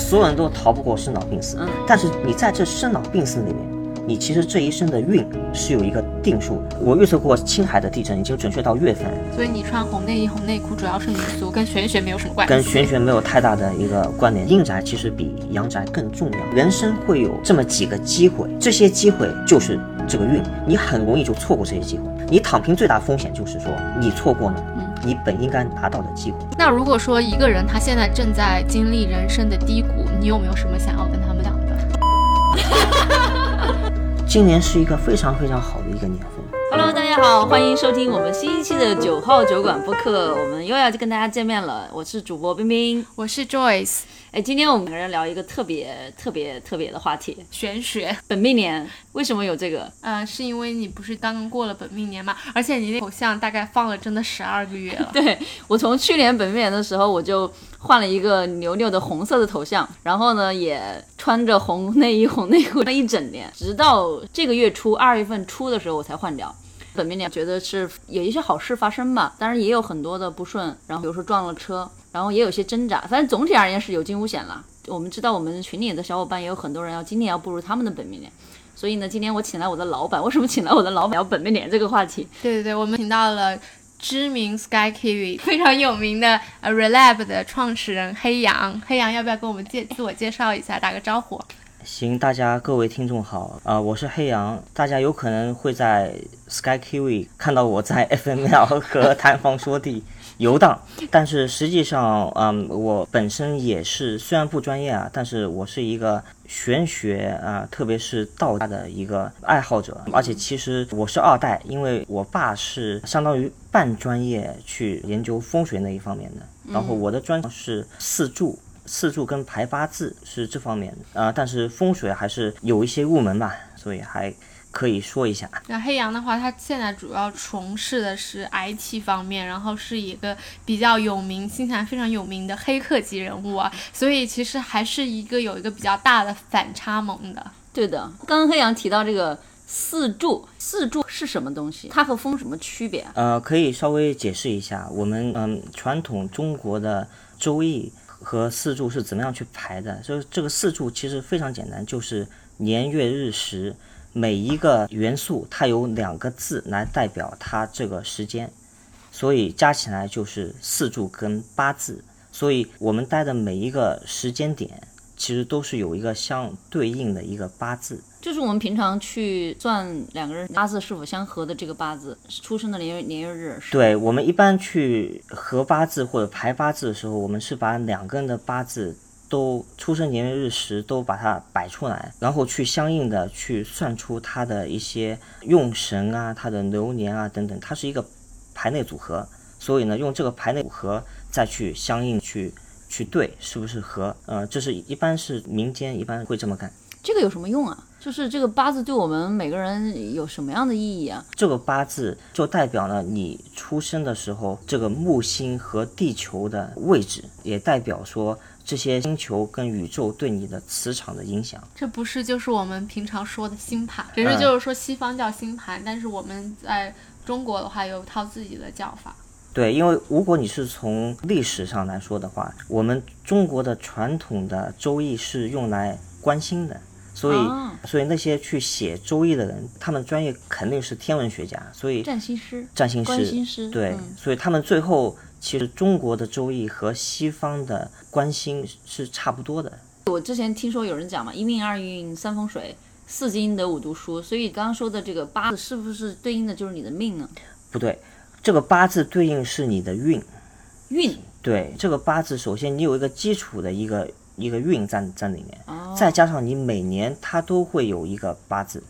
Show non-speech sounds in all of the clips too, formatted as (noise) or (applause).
所有人都逃不过生老病死，嗯但是你在这生老病死里面，你其实这一生的运是有一个定数的。我预测过青海的地震，已经准确到月份，所以你穿红内衣、红内裤主要是民俗，跟玄学没有什么关系。跟玄学没有太大的一个关联。阴宅其实比阳宅更重要，人生会有这么几个机会，这些机会就是这个运，你很容易就错过这些机会。你躺平最大风险就是说你错过了你本应该拿到的机会。那如果说一个人他现在正在经历人生的低谷，你有没有什么想要跟他们讲的？(laughs) 今年是一个非常非常好的一个年份。Hello，大家好，欢迎收听我们新一期的九号酒馆播客，我们又要跟大家见面了。我是主播冰冰。我是 Joyce，哎，今天我们两个人聊一个特别特别特别的话题，玄学。本命年为什么有这个？呃，是因为你不是刚刚过了本命年嘛，而且你那头像大概放了真的十二个月了。(laughs) 对我从去年本命年的时候，我就换了一个牛牛的红色的头像，然后呢也穿着红内衣、红内裤那一整年，直到这个月初二月份初的时候我才换掉。本命年觉得是有一些好事发生吧，当然也有很多的不顺，然后比如说撞了车，然后也有些挣扎，反正总体而言是有惊无险了。我们知道我们群里的小伙伴也有很多人要今年要步入他们的本命年，所以呢，今天我请来我的老板，为什么请来我的老板聊本命年这个话题？对对对，我们请到了知名 Sky Kiwi 非常有名的呃 Relab 的创始人黑羊。黑羊要不要跟我们介自我介绍一下，打个招呼？行，大家各位听众好，啊、我是黑羊，大家有可能会在 Sky Kiwi 看到我在 FML 和谈房说地游荡，但是实际上，嗯，我本身也是虽然不专业啊，但是我是一个玄学啊、特别是道家的一个爱好者，而且其实我是二代，因为我爸是相当于半专业去研究风水那一方面的，然后我的专长是四柱。四柱跟排八字是这方面的啊、但是风水还是有一些入门吧，所以还可以说一下。那黑羊的话，他现在主要从事的是 IT 方面，然后是一个比较有名、新西兰非常有名的黑客级人物啊，所以其实还是一个有一个比较大的反差萌的。对的，刚刚黑羊提到这个四柱，四柱是什么东西？它和风什么区别啊？呃，可以稍微解释一下，我们嗯传统中国的周易和四柱是怎么样去排的？这这个四柱其实非常简单，就是年月日时，每一个元素它有两个字来代表它这个时间，所以加起来就是四柱跟八字。所以我们待的每一个时间点，其实都是有一个相对应的一个八字。就是我们平常去算两个人八字是否相合的这个八字，出生的年月年月日。对我们一般去合八字或者排八字的时候，我们是把两个人的八字都出生年月日时都把它摆出来，然后去相应的去算出它的一些用神啊、它的流年啊等等，它是一个排列组合。所以呢，用这个排列组合再去相应去去对是不是合？呃，这是一般是民间一般会这么干。这个有什么用啊？就是这个八字对我们每个人有什么样的意义啊？这个八字就代表了你出生的时候这个木星和地球的位置，也代表说这些星球跟宇宙对你的磁场的影响。这不是就是我们平常说的星盘，只是就是说西方叫星盘，但是我们在中国的话有一套自己的叫法。对，因为如果你是从历史上来说的话，我们中国的传统的周易是用来观星的，所以、哦所以那些去写周易的人，他们专业肯定是天文学家，所以占星师、占星师，星师，对，嗯所以他们最后其实中国的周易和西方的关心是差不多的。我之前听说有人讲嘛，一命二运三风水，四经得五读书，所以刚刚说的这个八字是不是对应的就是你的命呢？不对，这个八字对应是你的运。运对，这个八字首先你有一个基础的一个一个运在在里面，哦再加上你每年它都会有一个八字，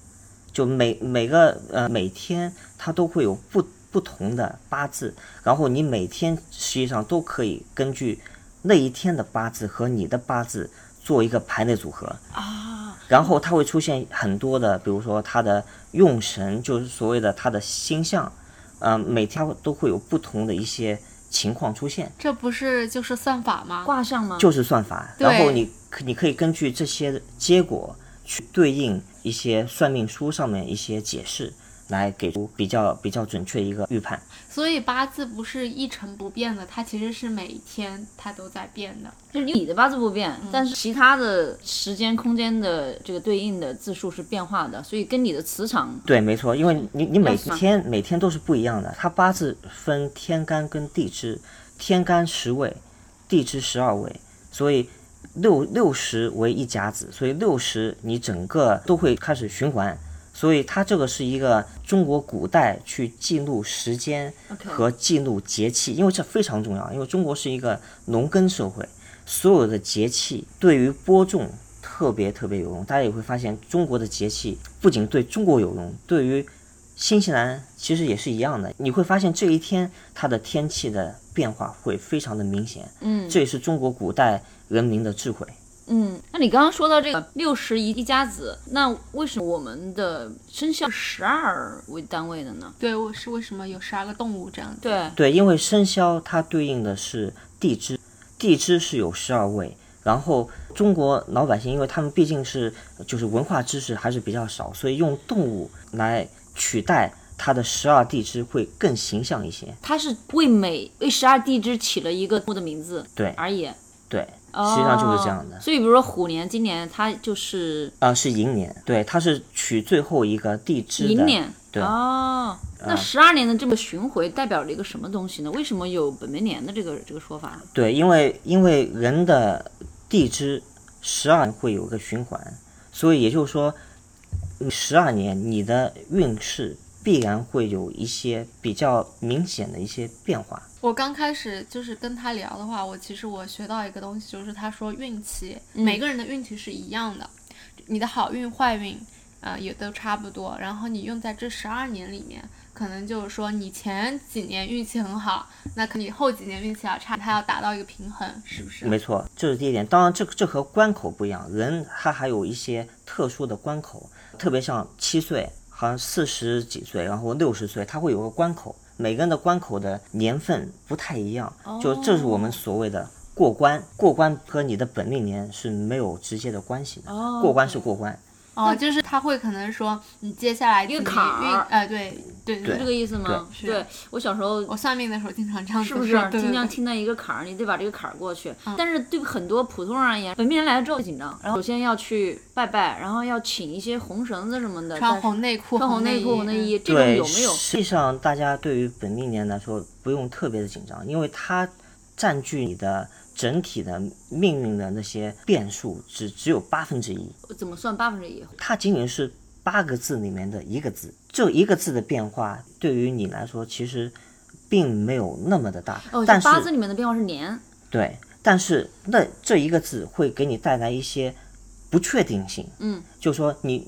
就每每个呃每天它都会有不不同的八字，然后你每天实际上都可以根据那一天的八字和你的八字做一个排列组合啊，然后它会出现很多的，比如说它的用神，就是所谓的它的星象，呃，每天都会有不同的一些情况出现。这不是就是算法吗？卦象吗？就是算法，然后你可你可以根据这些结果去对应一些算命书上面一些解释，来给出比较比较准确一个预判。所以八字不是一成不变的，它其实是每一天它都在变的。就是你的八字不变，但是其他的时间空间的这个对应的字数是变化的，所以跟你的磁场对，没错，因为你你每天每天都是不一样的。它八字分天干跟地支，天干十位，地支十二位，所以六六十为一甲子，所以六十你整个都会开始循环。所以它这个是一个中国古代去记录时间和记录节气，因为这非常重要。因为中国是一个农耕社会，所有的节气对于播种特别特别有用。大家也会发现，中国的节气不仅对中国有用，对于新西兰其实也是一样的。你会发现这一天它的天气的变化会非常的明显。嗯这也是中国古代人民的智慧。嗯，那你刚刚说到这个六十一一家子，那为什么我们的生肖十二为单位的呢？对，我是为什么有十二个动物这样子？对，对，因为生肖它对应的是地支，地支是有十二位。然后中国老百姓，因为他们毕竟是就是文化知识还是比较少，所以用动物来取代它的十二地支会更形象一些。它是为每为十二地支起了一个动物的名字对而已。对，实际上就是这样的哦。所以，比如说虎年，今年它就是啊、是寅年，对，它是取最后一个地支的。寅年。对哦，那十二年的这个巡回代表了一个什么东西呢？为什么有本命年的这个这个说法？对，因为因为人的地支十二会有个循环，所以也就是说，十二年你的运势必然会有一些比较明显的一些变化。我刚开始就是跟他聊的话，我其实我学到一个东西，就是他说运气，每个人的运气是一样的，你的好运坏运，呃，也都差不多。然后你用在这十二年里面，可能就是说你前几年运气很好，那可能你后几年运气要差，它要达到一个平衡，是不是？没错，这是第一点。当然这，这和关口不一样，人他还有一些特殊的关口，特别像七岁，好像四十几岁，然后六十岁，他会有个关口。每个人的关口的年份不太一样，就这是我们所谓的过关。过关和你的本命年是没有直接的关系的，哦过关是过关。哦，就是他会可能说你接下来一个坎儿。运，呃，对对是这个意思吗？对。我小时候我算命的时候经常这样子是不是？经常听到一个坎儿，你得把这个坎儿过去？但是对很多普通人而言，本命年来了之后紧张，然后首先要去拜拜，然后要请一些红绳子什么的，穿红内裤、穿红内裤、红内衣，这种，有没有？实际上，大家对于本命年来说不用特别的紧张，因为它占据你的整体的命运的那些变数只只有八分之一，怎么算八分之一？它仅仅是八个字里面的一个字，这一个字的变化对于你来说其实并没有那么的大，哦，但是八字里面的变化是年。对，但是那这一个字会给你带来一些不确定性。嗯，就说你，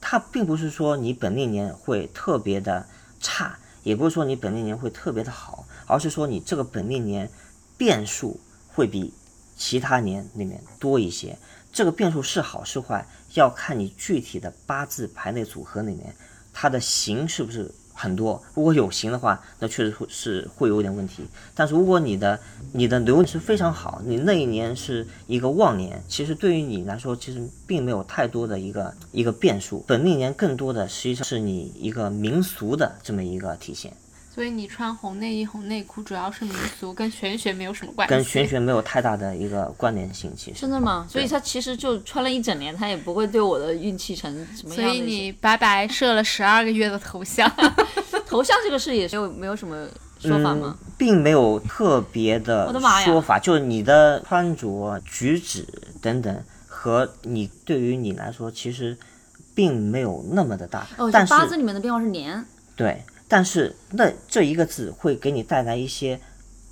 它并不是说你本命年会特别的差，也不是说你本命年会特别的好，而是说你这个本命年变数会比其他年里面多一些。这个变数是好是坏，要看你具体的八字排列组合里面它的形是不是很多。如果有形的话，那确实会是会有点问题。但是如果你的你的流是非常好，你那一年是一个旺年，其实对于你来说，其实并没有太多的一个一个变数。本命年更多的实际上是你一个民俗的这么一个体现，所以你穿红内衣、红内裤主要是民俗，跟玄学没有什么关系。跟玄学没有太大的一个关联性。其实真的吗？所以他其实就穿了一整年，他也不会对我的运气成什么所样所。以你白白设了十二个月的头像，(laughs) 头像这个事也是有没有什么说法吗？并没有特别的我的妈呀说法，就是你的穿着、举止等等，和你对于你来说，其实并没有那么的大。哦，但是八字里面的变化是年。对，但是那这一个字会给你带来一些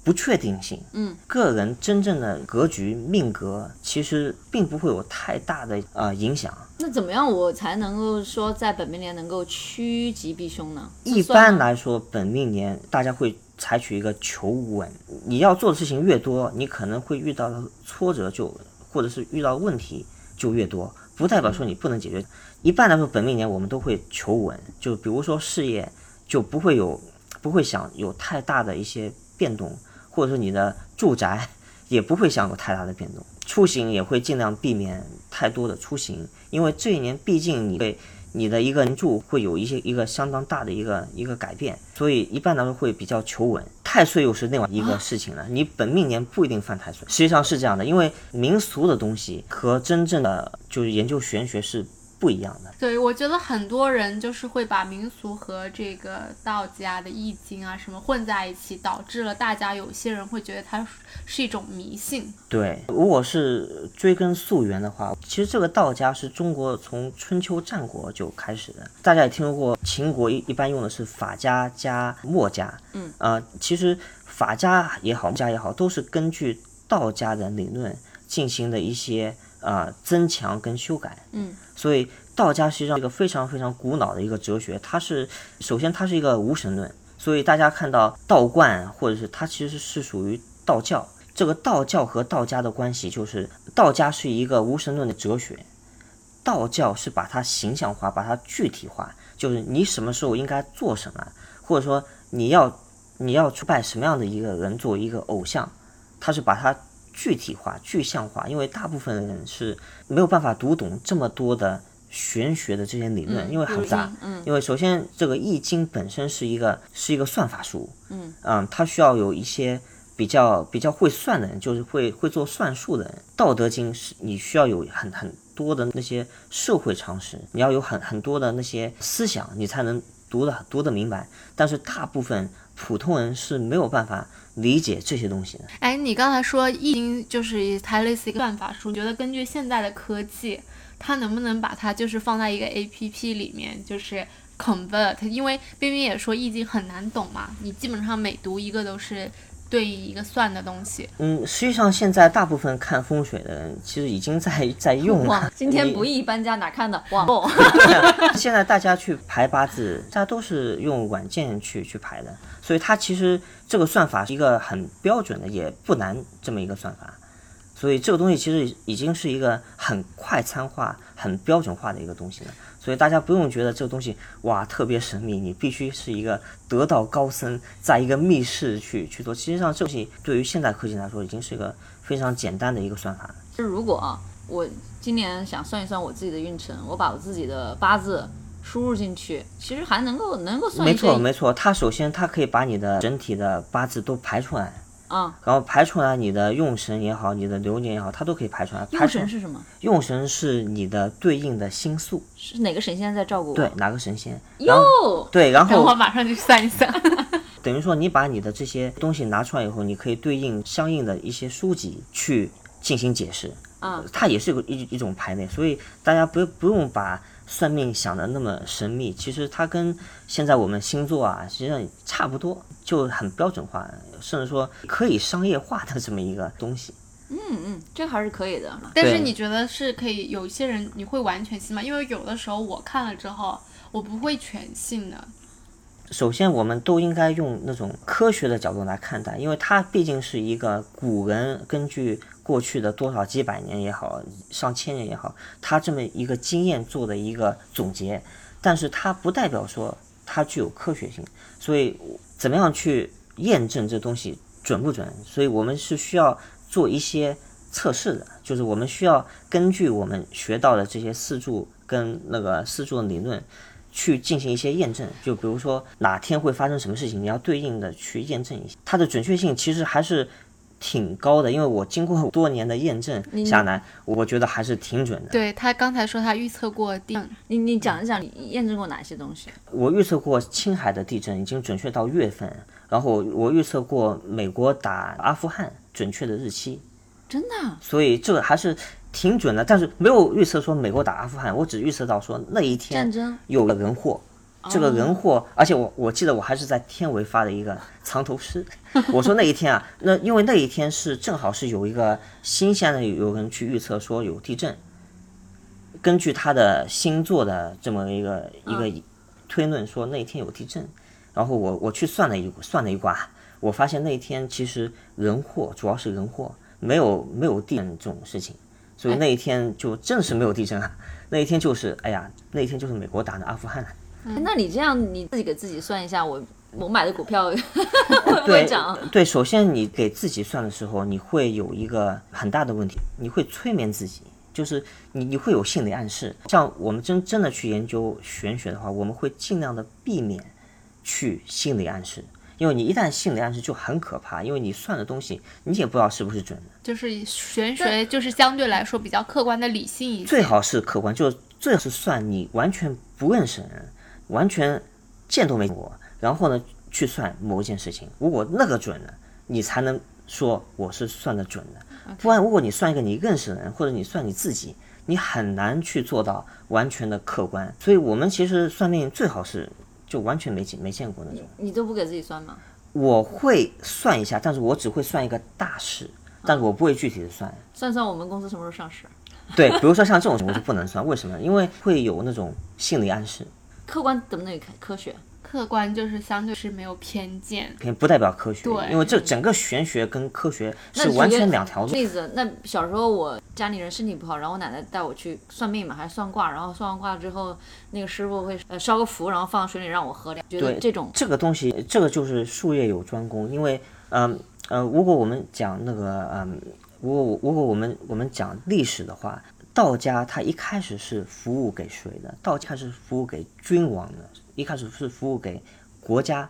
不确定性。嗯，个人真正的格局、命格，其实并不会有太大的呃影响。那怎么样我才能够说在本命年能够趋吉避凶呢？一般来说，本命年大家会采取一个求稳。你要做的事情越多，你可能会遇到的挫折就，或者是遇到问题就越多，不代表说你不能解决。一般来说，本命年我们都会求稳，就比如说事业就不会有，不会想有太大的一些变动，或者说你的住宅 (laughs) 也不会想有太大的变动。出行也会尽量避免太多的出行，因为这一年毕竟你对你的一个人住会有一些一个相当大的一个一个改变，所以一般来说会比较求稳。太岁又是另外一个事情了，你本命年不一定犯太岁，实际上是这样的，因为民俗的东西和真正的就是研究玄学是。不一样的，对我觉得很多人就是会把民俗和这个道家的易经啊什么混在一起，导致了大家有些人会觉得它是一种迷信。对，如果是追根溯源的话，其实这个道家是中国从春秋战国就开始的。大家也听说过，秦国一一般用的是法家加墨家，嗯，呃，其实法家也好，墨家也好，都是根据道家的理论进行的一些。啊，增强跟修改，嗯，所以道家实际上一个非常非常古老的一个哲学，它是首先它是一个无神论，所以大家看到道观或者是它其实是属于道教。这个道教和道家的关系就是道家是一个无神论的哲学，道教是把它形象化，把它具体化，就是你什么时候应该做什么，或者说你要你要去拜什么样的一个人作为一个偶像，他是把它。具体化、具象化，因为大部分的人是没有办法读懂这么多的玄学的这些理论，因为很杂。嗯，因为首先这个易经本身是一个是一个算法书。嗯，嗯，它需要有一些比较比较会算的人，就是会会做算术的人。道德经是你需要有很很多的那些社会常识，你要有很很多的那些思想，你才能读的读得明白。但是大部分普通人是没有办法。理解这些东西的。哎，你刚才说易经就是一它类似一个算法书，你觉得根据现在的科技，它能不能把它就是放在一个 A P P 里面，就是 convert？因为冰冰也说易经很难懂嘛，你基本上每读一个都是。对一个算的东西，嗯，实际上现在大部分看风水的人其实已经在在用了。(laughs) 今天不易搬家哪看的？网络！(laughs) 现在大家去排八字，大家都是用软件去去排的，所以它其实这个算法是一个很标准的，也不难这么一个算法。所以这个东西其实已经是一个很快餐化、很标准化的一个东西了。所以大家不用觉得这个东西哇特别神秘，你必须是一个得道高僧，在一个密室去去做。实际上，这东西对于现代科技来说，已经是一个非常简单的一个算法。就如果啊，我今年想算一算我自己的运程，我把我自己的八字输入进去，其实还能够能够算。没错没错，它首先它可以把你的整体的八字都排出来。啊，然后排出来你的用神也好，你的流年也好，它都可以排出来。用神是什么？用神是你的对应的星宿，是哪个神仙在照顾我？对，哪个神仙？哟，对，然后我马上就算一算。(laughs) (laughs) 等于说，你把你的这些东西拿出来以后，你可以对应相应的一些书籍去进行解释。啊，它也是个一一种排列，所以大家不不用把。算命想的那么神秘，其实它跟现在我们星座啊，实际上差不多，就很标准化，甚至说可以商业化的这么一个东西。嗯嗯，这还是可以的。但是你觉得是可以？有一些人你会完全信吗？因为有的时候我看了之后，我不会全信的。首先，我们都应该用那种科学的角度来看待，因为它毕竟是一个古人根据过去的多少几百年也好，上千年也好，他这么一个经验做的一个总结，但是它不代表说它具有科学性。所以，怎么样去验证这东西准不准？所以我们是需要做一些测试的，就是我们需要根据我们学到的这些四柱跟那个四柱理论。去进行一些验证，就比如说哪天会发生什么事情，你要对应的去验证一下，它的准确性其实还是挺高的。因为我经过多年的验证下来，我觉得还是挺准的。对他刚才说他预测过地，你你讲一讲你验证过哪些东西？我预测过青海的地震已经准确到月份，然后我预测过美国打阿富汗准确的日期，真的？所以这个还是。挺准的，但是没有预测说美国打阿富汗，我只预测到说那一天战争有了人祸，这个人祸，而且我我记得我还是在天维发的一个藏头诗，我说那一天啊，那因为那一天是正好是有一个新鲜的有人去预测说有地震，根据他的星座的这么一个一个推论说那一天有地震，然后我我去算了一算了一卦，我发现那一天其实人祸主要是人祸，没有没有地震这种事情。所以那一天就正是没有地震啊，那一天就是哎呀，那一天就是美国打的阿富汗。那你这样你自己给自己算一下，我我买的股票 (laughs) 会不会涨？对，首先你给自己算的时候，你会有一个很大的问题，你会催眠自己，就是你你会有心理暗示。像我们真真的去研究玄学的话，我们会尽量的避免去心理暗示，因为你一旦心理暗示就很可怕，因为你算的东西你也不知道是不是准的。就是玄学，就是相对来说比较客观的理性一些。最好是客观，就是最好是算你完全不认识人，完全见都没见过，然后呢去算某一件事情，如果那个准了，你才能说我是算的准的。不然，如果你算一个你认识的人，或者你算你自己，你很难去做到完全的客观。所以我们其实算命最好是就完全没见没见过那种。你都不给自己算吗？我会算一下，但是我只会算一个大事，但是我不会具体的算。算算我们公司什么时候上市？对，比如说像这种我就不能算，为什么？因为会有那种心理暗示，客观怎么能科科学？客观就是相对是没有偏见，偏不代表科学。对因为这整个玄学跟科学是完全两条路。例子，那小时候我家里人身体不好，然后我奶奶带我去算命嘛，还是算卦，然后算完卦之后，那个师傅会呃烧个符，然后放到水里让我喝掉。觉得对这种这个东西，这个就是术业有专攻，因为嗯呃如果我们讲那个嗯，如果我如果我们我们讲历史的话，道家它一开始是服务给谁的？道家是服务给君王的，一开始是服务给国家，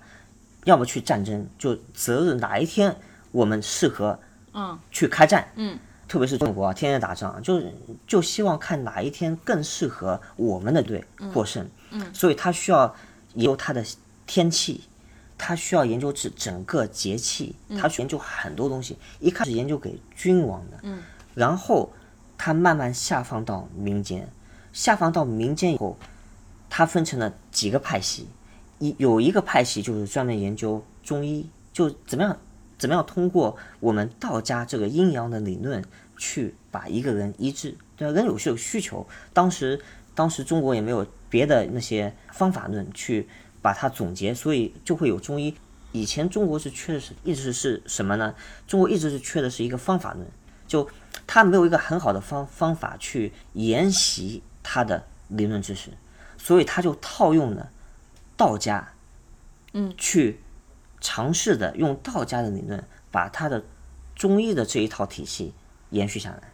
要么去战争，就择日哪一天我们适合嗯去开战，嗯，特别是中国啊，天天打仗，就是就希望看哪一天更适合我们的队获胜，嗯，所以他需要研究它的天气，他需要研究整整个节气，他研究很多东西。一开始研究给君王的，嗯，然后他慢慢下放到民间，下放到民间以后，它分成了几个派系，一有一个派系就是专门研究中医，就怎么样怎么样通过我们道家这个阴阳的理论去把一个人医治，对吧？人有这个需求，当时当时中国也没有别的那些方法论去把它总结，所以就会有中医。以前中国是缺的是一直是什么呢？中国一直是缺的是一个方法论，就它没有一个很好的方方法去研习他的理论知识，所以他就套用了道家，嗯，去尝试的用道家的理论把他的中医的这一套体系延续下来，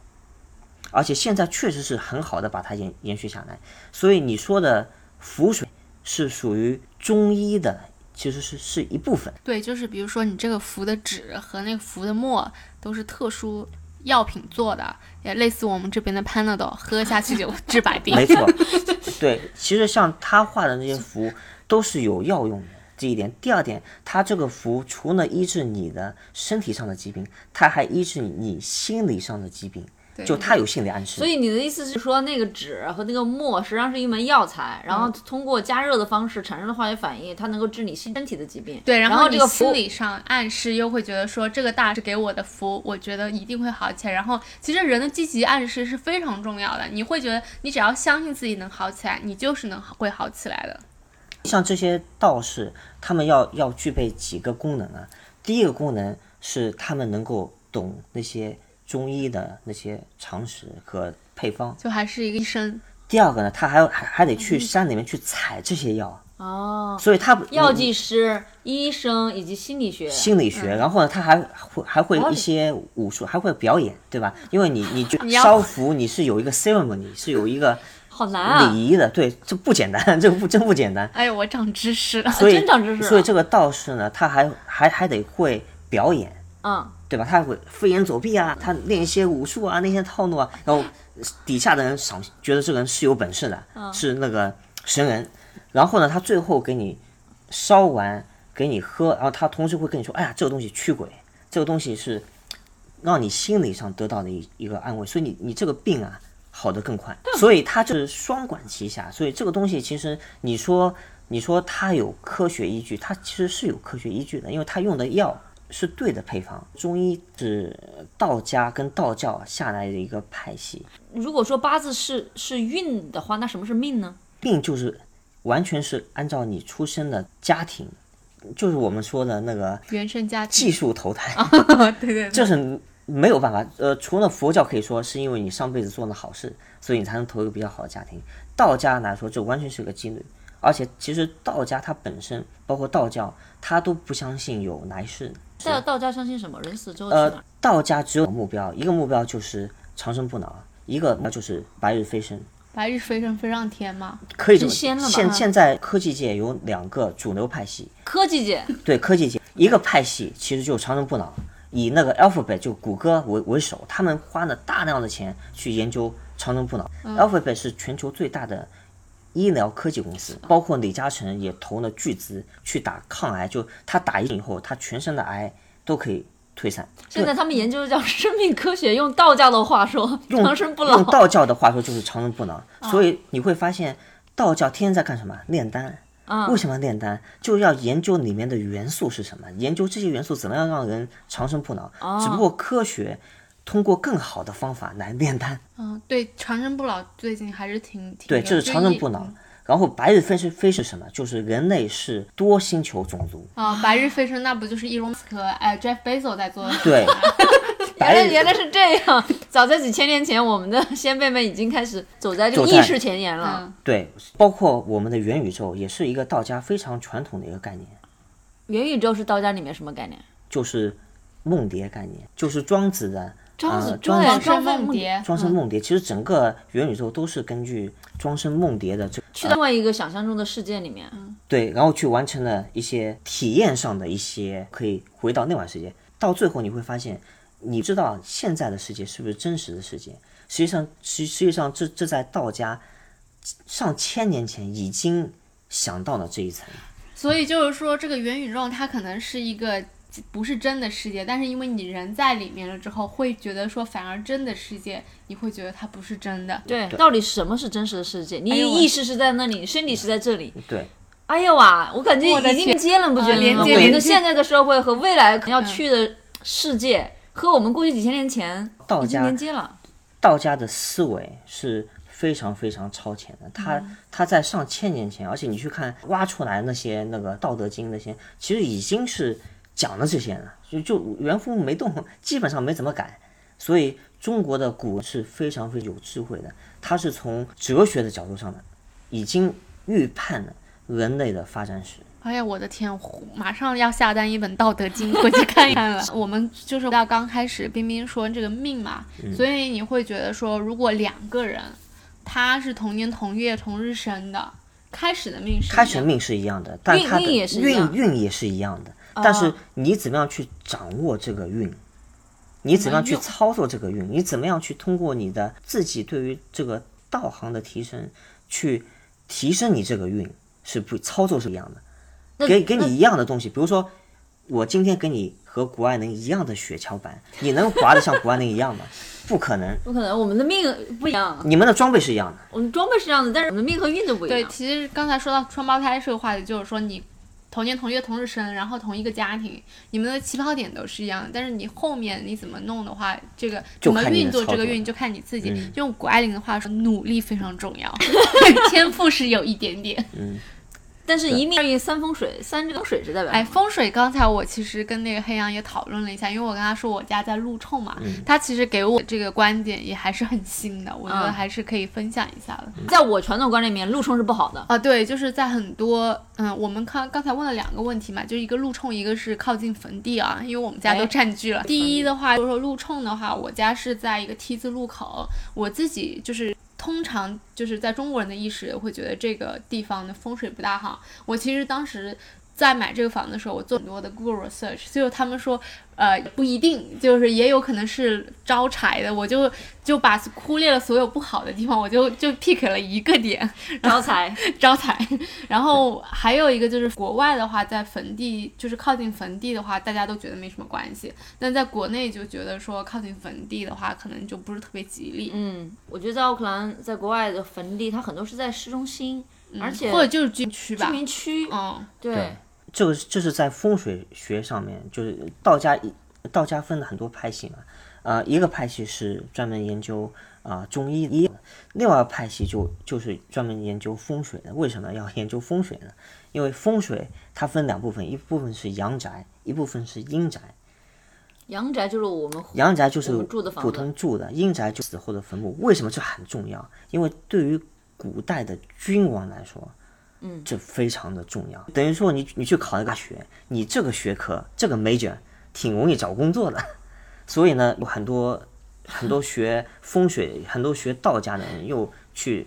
而且现在确实是很好的把它延延续下来。所以你说的浮水是属于中医的，其实是是一部分。对，就是比如说你这个浮的纸和那个浮的墨都是特殊药品做的，也类似我们这边的 Panadol，喝下去就 (laughs) 治百病。没错，(laughs) 对，其实像他画的那些符都是有药用的。这一点，第二点，他这个符除了医治你的身体上的疾病，他还医治你你心理上的疾病，对就它有心理暗示。所以你的意思是说，那个纸和那个墨实际上是一门药材，然后通过加热的方式产生的化学反应，它能够治你身体的疾病。对，然后你这个符心理上暗示又会觉得说这个大师给我的福，我觉得一定会好起来。然后其实人的积极暗示是非常重要的，你会觉得你只要相信自己能好起来，你就是能好会好起来的。像这些道士，他们要要具备几个功能啊？第一个功能是他们能够懂那些中医的那些常识和配方。就还是一个医生，第二个呢，他还还还得去山里面去采这些药，哦，所以他药剂师、医生以及心理学。心理学，然后呢，他还会还会哦一些武术，还会表演，对吧？因为你你就烧符，你是有一个 ceremony，是有一个好难啊！礼仪的，对，这不简单，(laughs) 这个不真不简单。哎呦，我长知识了。所以真长知识了所以这个道士呢，他还还还得会表演，嗯，对吧？他会飞檐走壁啊，他练一些武术啊，那些套路啊，然后底下的人赏觉得这个人是有本事的，嗯是那个神人。然后呢，他最后给你烧完给你喝，然后他同时会跟你说：“哎呀，这个东西驱鬼，这个东西是让你心理上得到的一一个安慰，所以你你这个病啊好得更快。所以他就是双管齐下。所以这个东西其实你说你说它有科学依据，它其实是有科学依据的，因为它用的药是对的配方。中医是道家跟道教下来的一个派系，如果说八字是是运的话，那什么是命呢？命就是完全是按照你出生的家庭，就是我们说的那个原生家庭，技术投胎。(laughs) 对对对，(laughs) 这是没有办法。呃，除了佛教可以说是因为你上辈子做了好事，所以你才能投一个比较好的家庭。道家来说，这完全是个几率。而且其实道家它本身，包括道教，它都不相信有来世。道道家相信什么？人死之后呃？，道家只有目标，一个目标就是长生不老，一个那就是白日飞升，白日飞升飞上天吗，可以这么现现在科技界有两个主流派系，科技界 (laughs) 对科技界一个派系其实就是长生不老，以那个 Alphabet 就谷歌为为首，他们花了大量的钱去研究长生不老。Alphabet 是全球最大的医疗科技公司，包括李嘉诚也投了巨资去打抗癌，就他打一针以后，他全身的癌都可以退散。现在他们研究的叫生命科学，用道教的话说，用长生不老用。道教的话说就是长生不老，所以你会发现道教天天在干什么？炼丹。为什么炼丹？就要研究里面的元素是什么，研究这些元素怎么样让人长生不老。只不过科学通过更好的方法来炼丹。嗯，对，长生不老最近还是挺挺对，有这是长生不老。然后白日飞是飞是什么？就是人类是多星球种族。啊、白日飞升那不就是伊隆马斯克哎 Jeff Bezos 在做的？对，(laughs) 原白日来原来是这样，早在几千年前，我们的先辈们已经开始走在这个意识前沿了。嗯，对，包括我们的元宇宙也是一个道家非常传统的一个概念。元宇宙是道家里面什么概念？就是梦蝶概念，就是庄子的庄子呃庄子庄子庄生梦蝶，庄生梦蝶。其实整个元宇宙都是根据庄生梦蝶的这去到另外一个想象中的世界里面。对，然后去完成了一些体验上的一些可以回到那晚世界。到最后你会发现，你知道现在的世界是不是真实的世界？实际上，实实际上这这在道家上千年前已经想到了这一层。所以就是说，这个元宇宙它可能是一个不是真的世界，但是因为你人在里面了之后，会觉得说，反而真的世界，你会觉得它不是真的。对，到底什么是真实的世界？你意识是在那里，身体是在这里。对，哎呀哇，我感觉已经接了，不觉得连接我们的连接现在的社会和未来可能要去的世界，和我们过去几千年前已经道家连接了。道家的思维是非常非常超前的，他他在上千年前，而且你去看挖出来那些那个《道德经》那些，其实已经是讲了这些呢，就就原封没动，基本上没怎么改。所以中国的古是非常非常有智慧的，它是从哲学的角度上的，已经预判了人类的发展史。哎呀，我的天！马上要下单一本《道德经》回去看一看了。(laughs) 我们就是到刚开始，冰冰说这个命嘛，所以你会觉得说，如果两个人他是同年同月同日生的，开始的命是开始命是一样的，但运它的运运也是一样的，但是你怎么样去掌握这个运？你怎么样去操作这个运？你怎么样去通过你的自己对于这个道行的提升，去提升你这个运？是不操作是一样的，给给你一样的东西，比如说我今天给你和谷爱凌一样的雪橇板，你能滑得像谷爱凌一样吗？不可能，不可能，我们的命不一样，你们的装备是一样的。我们装备是一样的，但是我们的命和运都不一样对，其实刚才说到双胞胎这个话题，就是说你同年同月同日生，然后同一个家庭，你们的起跑点都是一样的，但是你后面你怎么弄的话，这个怎么运作这个运就看你自己。嗯用谷爱凌的话说，努力非常重要，(laughs) 天赋是有一点点。但是一命二运三风水，三这个水是代表哎，风水刚才我其实跟那个黑羊也讨论了一下，因为我跟他说我家在路冲嘛，嗯他其实给我这个观点也还是很新的，我觉得嗯还是可以分享一下的。在我传统观念里面，路冲是不好的。啊，对，就是在很多，嗯，我们刚刚才问了两个问题嘛，就一个路冲，一个是靠近坟地啊，因为我们家都哎占据了。第一的话，就是说路冲的话，我家是在一个 T 字路口，我自己就是。通常就是在中国人的意识会觉得这个地方的风水不大好。我其实当时在买这个房的时候，我做很多的 Google research，最后他们说，呃，不一定，就是也有可能是招财的。我就就把忽略了所有不好的地方，我就就 pick 了一个点，招财，(laughs) 招财。然后还有一个就是国外的话，在坟地就是靠近坟地的话，大家都觉得没什么关系。但在国内就觉得说靠近坟地的话，可能就不是特别吉利。嗯，我觉得在奥克兰，在国外的坟地，它很多是在市中心，而且或者就是军区吧居。民区，嗯，对对这个这是在风水学上面，就是道家一道家分了很多派系嘛，呃，一个派系是专门研究啊、中医医，另外一个派系就就是专门研究风水的。为什么要研究风水呢？因为风水它分两部分，一部分是阳宅，一部分是阴宅。阳宅就是我们阳宅就是我们住的普通住的，阴宅就死后的坟墓。为什么这很重要？因为对于古代的君王来说，嗯，这非常的重要。等于说你你去考一个大学，你这个学科这个 major 挺容易找工作的。(laughs) 所以呢，有很多很多 (laughs) 学风水、很多学道家的人又去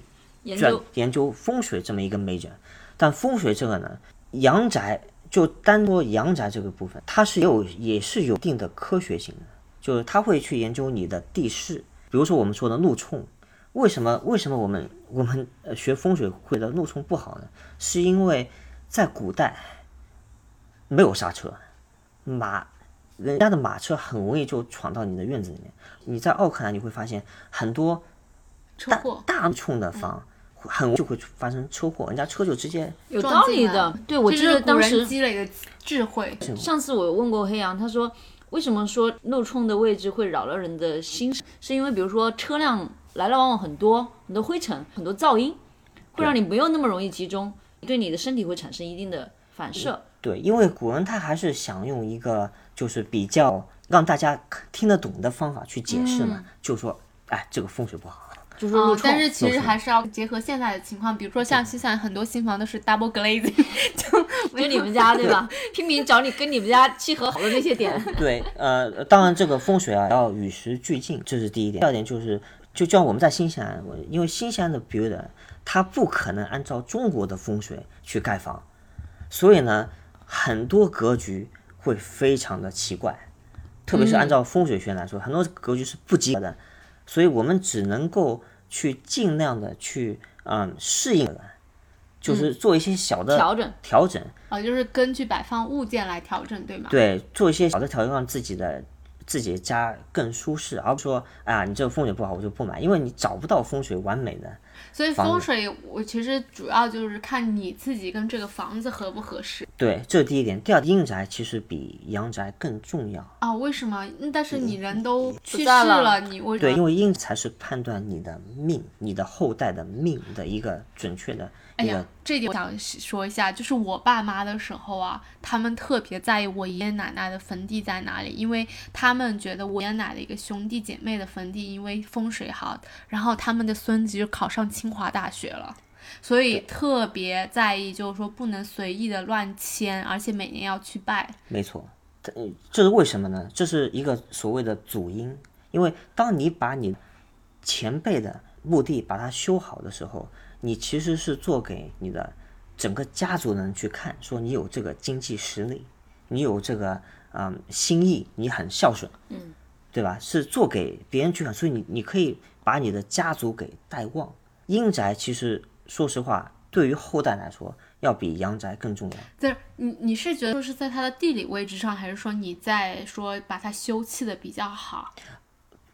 专研究研究风水这么一个 major，但风水这个呢，阳宅就单说阳宅这个部分，它是有也是有一定的科学性的，就是他会去研究你的地势，比如说我们说的路冲，为什么为什么我们我们呃学风水会的路冲不好呢？是因为在古代没有刹车，马人家的马车很容易就闯到你的院子里面。你在奥克兰你会发现很多大车祸。大冲的房，很就会发生车祸，人家车就直接有道理的。对，我这记是古人得当时积累的智慧。上次我问过黑羊，他说为什么说路冲的位置会扰了人的心，是因为比如说车辆来来往往很多，很多灰尘，很多噪音，会让你没有那么容易集中，对你的身体会产生一定的反射。对，因为古人他还是想用一个就是比较让大家听得懂的方法去解释嘛，就说哎这个风水不好，哦就是但是其实还是要结合现在的情况，比如说像现在很多新房都是 double glazing，(laughs) 就就你们家对吧？拼命找你跟你们家契合好的那些点。对，呃，当然这个风水啊要与时俱进，这是第一点。第二点就是，就像我们在新西兰，我因为新西兰的 builder 他不可能按照中国的风水去盖房，所以呢，很多格局会非常的奇怪，特别是按照风水学来说，很多格局是不及格的，所以我们只能够去尽量的去嗯适应的，就是做一些小的调整调整，啊，就是根据摆放物件来调整，对吗？对，做一些小的调整，让自己的自己的家更舒适，而不是说，哎呀，你这个风水不好，我就不买，因为你找不到风水完美的。所以风水我其实主要就是看你自己跟这个房子合不合适对，这是第一点。第二，阴宅其实比阳宅更重要。啊。为什么？嗯但是你人都去世了了，你为什对，么？因为阴才是判断你的命、你的后代的命的一个准确的。哎呀，这点我想说一下，就是我爸妈的时候啊，他们特别在意我爷爷奶奶的坟地在哪里，因为他们觉得我爷爷奶奶的一个兄弟姐妹的坟地因为风水好，然后他们的孙子就考上清华大学了。所以特别在意，就是说不能随意的乱迁，而且每年要去拜。没错，这这是为什么呢？这是一个所谓的祖因，因为当你把你前辈的墓地把它修好的时候，你其实是做给你的整个家族人去看，说你有这个经济实力，你有这个嗯心意，你很孝顺，嗯，对吧？是做给别人去看，所以你你可以把你的家族给带旺。阴宅其实说实话，对于后代来说，要比阳宅更重要。就是你你是觉得说是在它的地理位置上，还是说你在说把它修葺的比较好？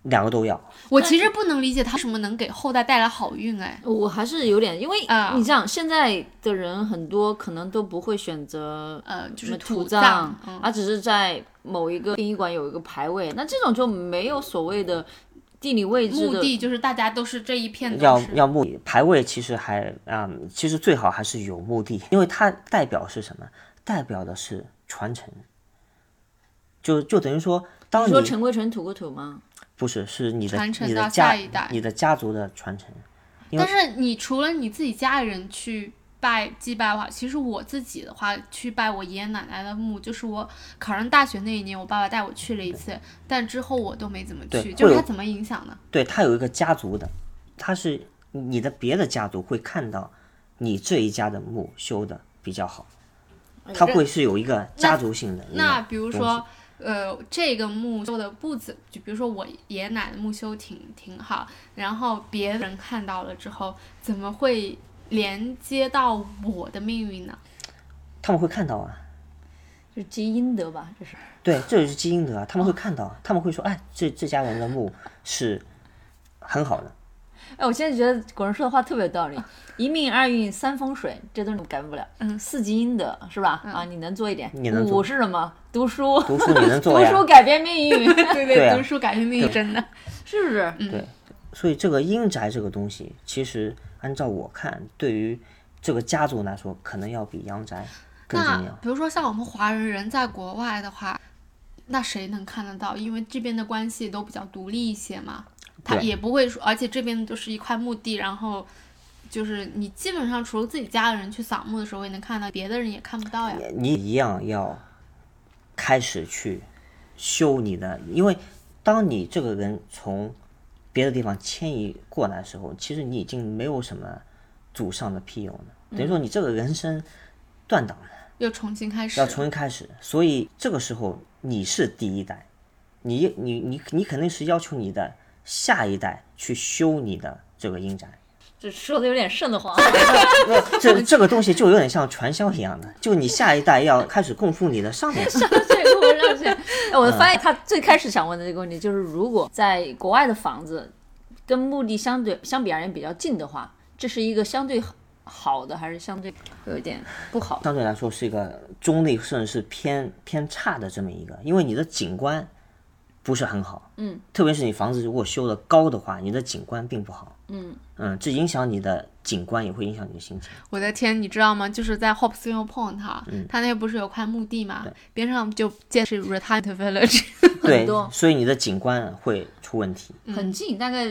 两个都要，我其实不能理解他为什么能给后代带来好运哎。我还是有点，因为啊你这样，现在的人很多可能都不会选择呃，就是土葬，嗯，而只是在某一个殡仪馆有一个牌位，那这种就没有所谓的地理位置的。墓地就是大家都是这一片都要要墓地牌位，其实还啊、其实最好还是有墓地，因为它代表是什么？代表的是传承，就就等于说，当你你说尘归尘，土归土吗？不是是你的传承到你的家下一代你的家族的传承。但是你除了你自己家里人去拜祭拜的话，其实我自己的话去拜我爷爷奶奶的墓，就是我考上大学那一年，我爸爸带我去了一次，但之后我都没怎么去。就是会有它怎么影响呢？对，他有一个家族的，他是你的别的家族会看到你这一家的墓修的比较好，他会是有一个家族性的那比如说西，呃，这个墓修的不怎，就比如说我爷爷奶奶墓修挺挺好，然后别人看到了之后，怎么会连接到我的命运呢？他们会看到啊。就是积阴德吧，这是。对，这就是积阴德啊，他们会看到，他们会说，哎，这这家人的墓是很好的。哎，我现在觉得古人说的话特别有道理，一命二运三风水，这都是改不了。嗯四积阴德是吧？啊，你能做一点。你能做五是什么？读书。读书你能 (laughs) 做呀读书改变命运，(laughs) 对对啊读书改变命运，真的。(laughs) 是不是？对，所以这个阴宅这个东西，其实按照我看，对于这个家族来说，可能要比阳宅更重那要。比如说像我们华人人在国外的话，那谁能看得到？因为这边的关系都比较独立一些嘛，他也不会说，而且这边就是一块墓地，然后就是你基本上除了自己家的人去扫墓的时候也能看到，别的人也看不到呀。你一样要开始去修你的，因为当你这个人从别的地方迁移过来的时候，其实你已经没有什么祖上的庇佑了，等于说你这个人生断档了，又重新开始。要，重新开始。所以这个时候你是第一代，你你你你肯定是要求你的下一代去修你的这个阴宅。这说的有点瘆得慌。(laughs) 这这个东西就有点像传销一样的，就你下一代要开始供奉你的上 (laughs) 一代。这个我上去。哎，我发现他最开始想问的这个问题就是，如果在国外的房子跟墓地相对相比而言比较近的话，这是一个相对好的，还是相对有一点不好？相对来说是一个中立甚至是偏偏差的这么一个，因为你的景观不是很好，嗯，特别是你房子如果修的高的话，你的景观并不好，嗯。嗯，这影响你的景观，也会影响你的心情。我的天，你知道吗？就是在 Hobsonville Point，它、嗯。它那不是有块墓地嘛，边上就建是 Retirement Village，对，所以你的景观会出问题。很近，大概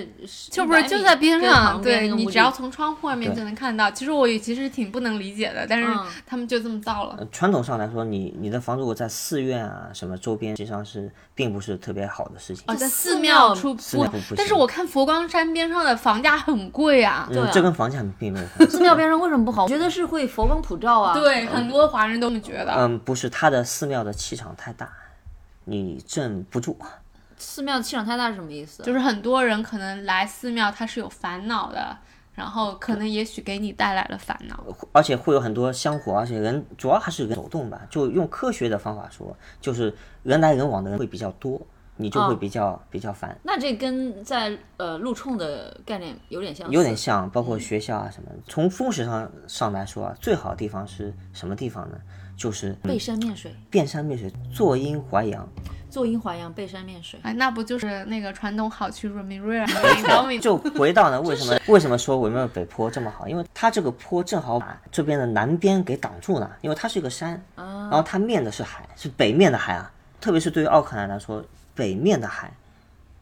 就不是就在边上，对你只要从窗户外面就能看到。其实我也其实挺不能理解的，但是嗯他们就这么造了。呃传统上来说，你你的房子如果在寺院啊什么周边，实际上是并不是特别好的事情。哦，在寺寺庙庙出寺庙不不但是我看佛光山边上的房价很贵啊。嗯，对啊这跟房价并没有关系。(laughs) 寺庙边上为什么不好？我觉得是会佛光普照啊。，对，很多华人都这么觉得。嗯，不是，它的寺庙的气场太大，你镇不住。寺庙气场太大是什么意思？就是很多人可能来寺庙，他是有烦恼的，然后可能也许给你带来了烦恼。而且会有很多香火，而且人主要还是人走动吧。就用科学的方法说，就是人来人往的人会比较多，你就会哦比较、比较烦，那这跟在呃路冲的概念有点像，有点像。包括学校啊什么，从风水上上来说啊，最好的地方是什么地方呢？就是背山面水，背山面水，坐阴怀阳。坐阴淮阳，背山面水。哎，那不就是那个传统好去 r e m i r a 就回到呢，为什么为什么说维吾尔北坡这么好？因为它这个坡正好把这边的南边给挡住了，因为它是一个山，然后它面的是海，是北面的海啊。特别是对于奥克兰来说，北面的海，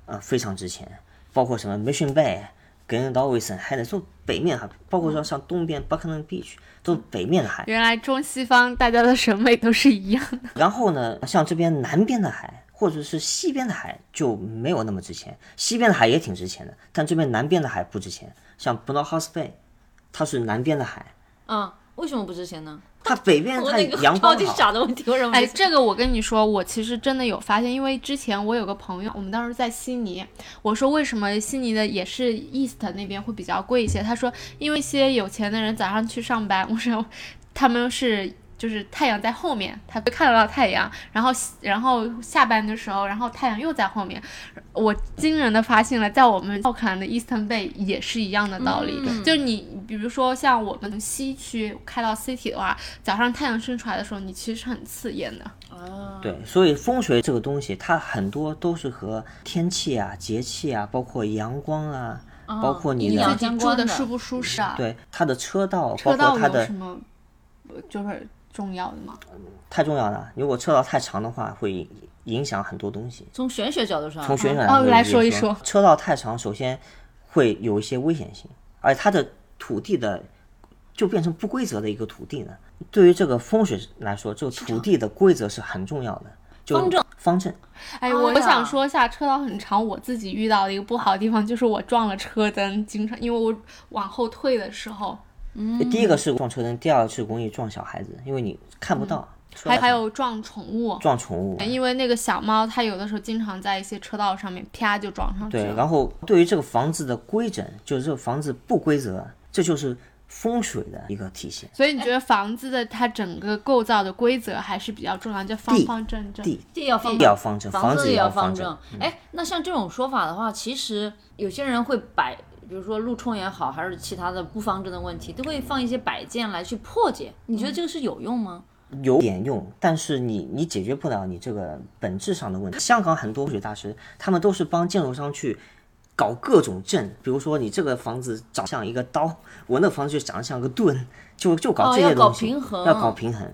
呃，非常值钱，包括什么 Mission Bay、跟 d a w i s o n 还得做北面哈，包括说像东边 Buchanan Beach 都是北面的海。原来中西方大家的审美都是一样的。然后呢，像这边南边的海或者是西边的海就没有那么值钱，西边的海也挺值钱的，但这边南边的海不值钱。像 b r o w House Bay，它是南边的海，嗯，为什么不值钱呢？它北边它我那个超级阳光好。傻的问题，为什么不哎，这个我跟你说，我其实真的有发现，因为之前我有个朋友，我们当时在悉尼，我说为什么悉尼的也是 East 那边会比较贵一些？他说因为一些有钱的人早上去上班，我说他们是。就是太阳在后面，他会看得到太阳，然后然后下班的时候，然后太阳又在后面。我惊人的发现了，在我们奥克兰的 Eastern Bay 也是一样的道理。嗯就你比如说像我们西区开到 City 的话，早上太阳升出来的时候，你其实是很刺眼的。哦，对，所以风水这个东西，它很多都是和天气啊、节气啊，包括阳光啊，包括你的阴阳自己住的的舒不舒适啊？，对它的车道，车道括它的有什么呃就是重要的吗？太重要了。如果车道太长的话，会影响很多东西。从玄学角度上，从玄学哦来来说来说一说车道太长，首先会有一些危险性，而且它的土地的就变成不规则的一个土地了。对于这个风水来说，这个土地的规则是很重要的。就方正，方正，哎，我我想说一下，车道很长，我自己遇到的一个不好的地方就是我撞了车灯，经常因为我往后退的时候，第一个是撞车灯，第二个是容易撞小孩子，因为你看不到。还还有撞宠物。撞宠物，因为那个小猫，它有的时候经常在一些车道上面啪就撞上去对，然后对于这个房子的规整，就是这个房子不规则，这就是风水的一个体现。所以你觉得房子的它整个构造的规则还是比较重要，就方方正正。地地要方地要方正，房子也要方正。嗯哎，那像这种说法的话，其实有些人会摆，比如说路冲也好，还是其他的不方正的问题，都会放一些摆件来去破解。你觉得这个是有用吗？有点用，但是你你解决不了你这个本质上的问题。香港很多风水大师，他们都是帮建筑商去搞各种阵，比如说你这个房子长像一个刀，我那个房子就长得像个盾，就就搞这些哦要搞东西，平衡要搞平衡。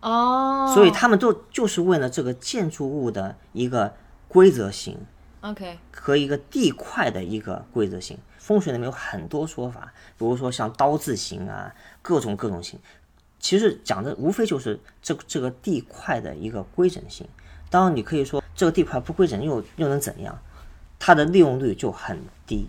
哦，所以他们都就是为了这个建筑物的一个规则性 OK，和一个地块的一个规则性。风水里面有很多说法，比如说像刀字形啊，各种各种形。其实讲的无非就是这这个地块的一个规整性，当然，你可以说这个地块不规整又又能怎样？它的利用率就很低，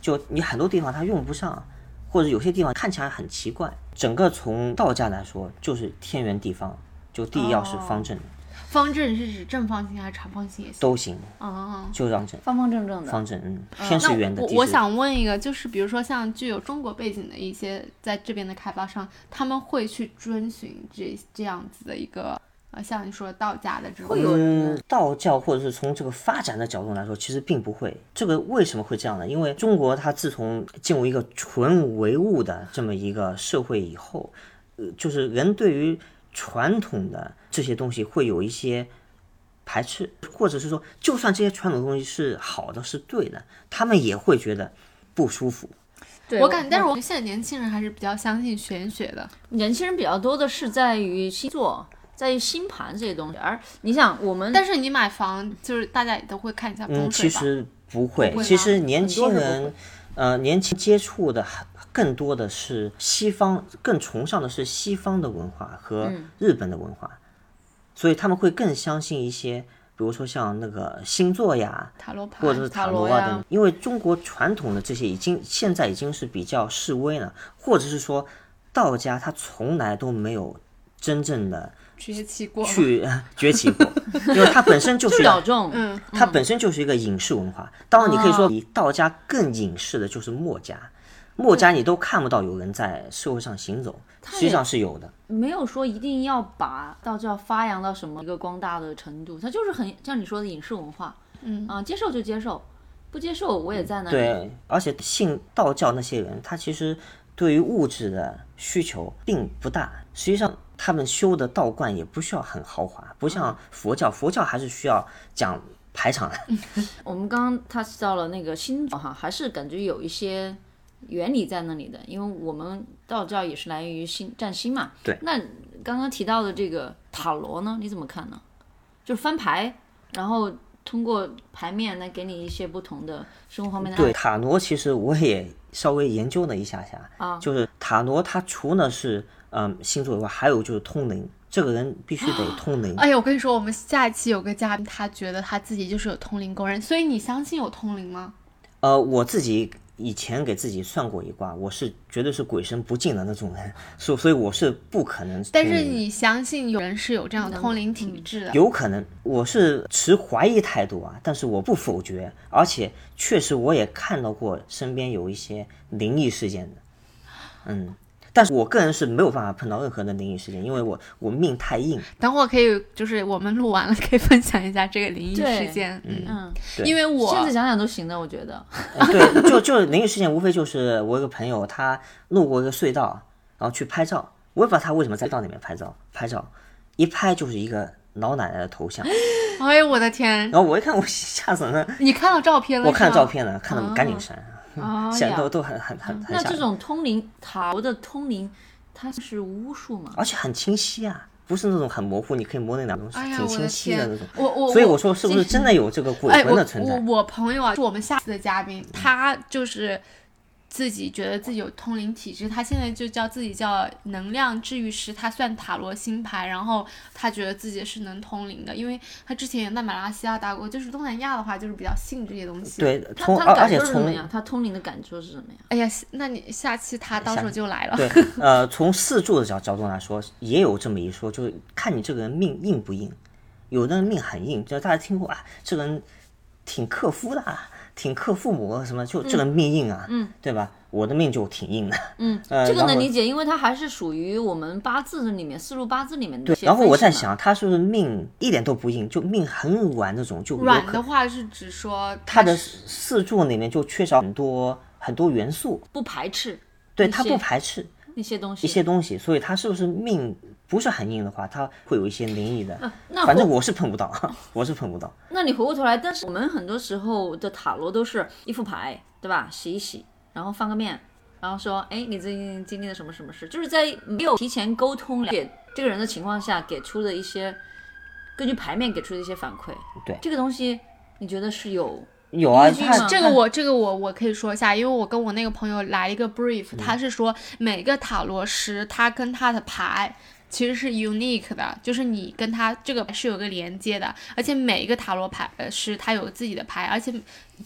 就你很多地方它用不上，或者有些地方看起来很奇怪。整个从道家来说，就是天圆地方，就地要是方正、方正是指正方形还是长方形也行？都行，哦。就让正方方正正的。方正，嗯，天是圆的，我我想问一个，就是比如说像具有中国背景的一些在这边的开发商，他们会去遵循这这样子的一个呃，像你说道家的这种会有嗯，道教或者是从这个发展的角度来说，其实并不会。这个为什么会这样呢？因为中国它自从进入一个纯唯物的这么一个社会以后，呃，就是人对于传统的这些东西会有一些排斥，或者是说，就算这些传统东西是好的、是对的，他们也会觉得不舒服。对我感觉，但是我现在年轻人还是比较相信玄学的。年轻人比较多的是在于星座，在于星盘这些东西。而你想，我们但是你买房，就是大家也都会看一下嗯，风水吧？其实不会，不会其实年轻人，呃，年轻接触的还更多的是西方，更崇尚的是西方的文化和嗯日本的文化，所以他们会更相信一些，比如说像那个星座呀，塔罗牌或者是塔塔罗啊等，因为中国传统的这些已经现在已经是比较式微了，或者是说道家它从来都没有真正的崛起过？(laughs) 去呃崛起过，因为它本身就 (laughs) 就是小众，嗯，它本身就是一个隐士文化。当然，你可以说哦比道家更隐士的就是墨家。墨家你都看不到有人在社会上行走，实际上是有的。没有说一定要把道教发扬到什么一个光大的程度，它就是很像你说的影视文化，嗯啊，接受就接受，不接受我也在那里。对，而且信道教那些人，他其实对于物质的需求并不大。实际上，他们修的道观也不需要很豪华，不像佛教，佛教还是需要讲排场的。(laughs) 我们刚刚他提到了那个星座哈，还是感觉有一些原理在那里的，因为我们道教也是来源于星占星嘛。对那刚刚提到的这个塔罗呢，你怎么看呢？就是翻牌，然后通过牌面来给你一些不同的生活方面的对塔罗，其实我也稍微研究了一下下，啊就是塔罗它除了是嗯星座以外，还有就是通灵，这个人必须得通灵。哎呀，我跟你说，我们下一期有个嘉宾，他觉得他自己就是有通灵工人，所以你相信有通灵吗？呃，我自己以前给自己算过一卦，我是绝对是鬼神不敬的那种人，所所以我是不可能。但是你相信有人是有这样的通灵体质的？有可能，我是持怀疑态度啊，但是我不否决，而且确实我也看到过身边有一些灵异事件的，嗯，但是我个人是没有办法碰到任何的灵异事件，因为我我命太硬，等会儿可以，就是我们录完了可以分享一下这个灵异事件。嗯，嗯，因为我现在想想都行的，我觉得。呃对，就 (laughs) 就灵异事件无非就是我有个朋友他路过一个隧道，然后去拍照，我也不知道他为什么在隧道里面拍照，拍照一拍就是一个老奶奶的头像，(laughs) 哎呦我的天，然后我一看我吓死了，你看到照片了？我看是吗照片了，看到赶紧删。哦呀显得都都很很很很想，那这种通灵塔罗的通灵，它是巫术吗？而且很清晰啊，不是那种很模糊，你可以摸那两种，哎呀，挺清晰的那种。！我我所以我说，是不是真的有这个鬼魂的存在？我我朋友啊，是我们下次的嘉宾，他就是自己觉得自己有通灵体质，他现在就叫自己叫能量治愈师，他算塔罗星牌，然后他觉得自己是能通灵的，因为他之前也在马来西亚打过，就是东南亚的话，就是比较信这些东西。，对，他从他感而而且从受是什么呀？他通灵的感受是什么呀？哎呀，那你下期他到时候就来了。对 (laughs) 呃，从四柱的角角度来说，也有这么一说，就是看你这个人命硬不硬。有的人命很硬，就是大家听过啊，这个人挺克夫的啊，挺克父母什么，就这个人命硬啊，嗯，对吧？我的命就挺硬的，嗯，(laughs) 呃这个能理解，因为它还是属于我们八字里面四柱八字里面的一些然后我在想，他是不是命一点都不硬，就命很软那种，就软的话是指说他的四柱里面就缺少很多很多元素，不排斥对他不排斥一些东西。一些东西，所以他是不是命不是很硬的话，它会有一些灵异的。啊那反正我是碰不到，(laughs) 我是碰不到。那你回过头来，但是我们很多时候的塔罗都是一副牌，对吧？洗一洗，然后翻个面，然后说，哎，你最近经历了什么什么事？就是在没有提前沟通了解这个人的情况下，给出的一些根据牌面给出的一些反馈。对这个东西，你觉得是有有啊，据吗这个我这个我我可以说一下，因为我跟我那个朋友来一个 brief，、他是说每个塔罗师他跟他的牌其实是 unique 的，就是你跟它这个是有个连接的，而且每一个塔罗牌呃是它有自己的牌，而且